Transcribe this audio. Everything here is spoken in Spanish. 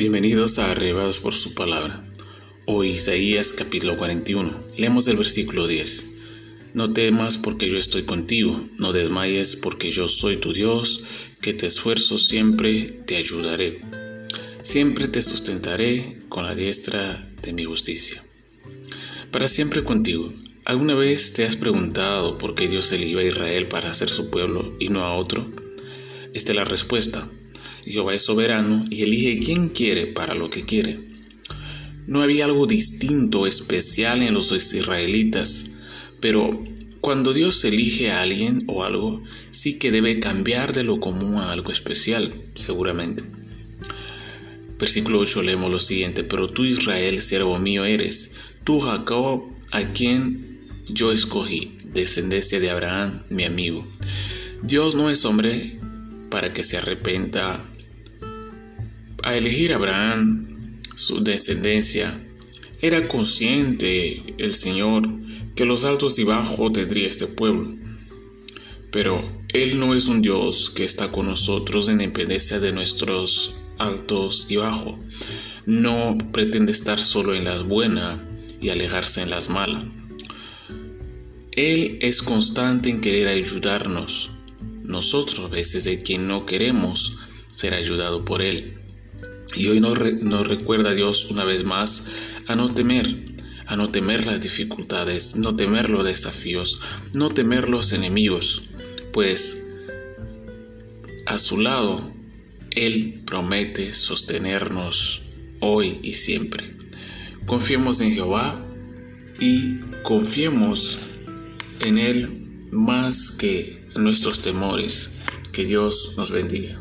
Bienvenidos a Arrebados por su palabra. Hoy Isaías capítulo 41. Leemos el versículo 10. No temas porque yo estoy contigo, no desmayes porque yo soy tu Dios, que te esfuerzo siempre, te ayudaré. Siempre te sustentaré con la diestra de mi justicia. Para siempre contigo. ¿Alguna vez te has preguntado por qué Dios eligió a Israel para ser su pueblo y no a otro? Esta es la respuesta Jehová es soberano y elige quien quiere para lo que quiere. No había algo distinto, especial en los israelitas, pero cuando Dios elige a alguien o algo, sí que debe cambiar de lo común a algo especial, seguramente. Versículo 8 leemos lo siguiente, pero tú Israel, siervo mío eres, tú Jacob, a quien yo escogí, descendencia de Abraham, mi amigo. Dios no es hombre para que se arrepienta. A elegir a Abraham, su descendencia, era consciente el Señor que los altos y bajos tendría este pueblo. Pero Él no es un Dios que está con nosotros en dependencia de nuestros altos y bajos. No pretende estar solo en las buenas y alejarse en las malas. Él es constante en querer ayudarnos, nosotros a veces de quien no queremos ser ayudado por Él. Y hoy nos, nos recuerda Dios una vez más a no temer, a no temer las dificultades, no temer los desafíos, no temer los enemigos, pues a su lado Él promete sostenernos hoy y siempre. Confiemos en Jehová y confiemos en Él más que nuestros temores. Que Dios nos bendiga.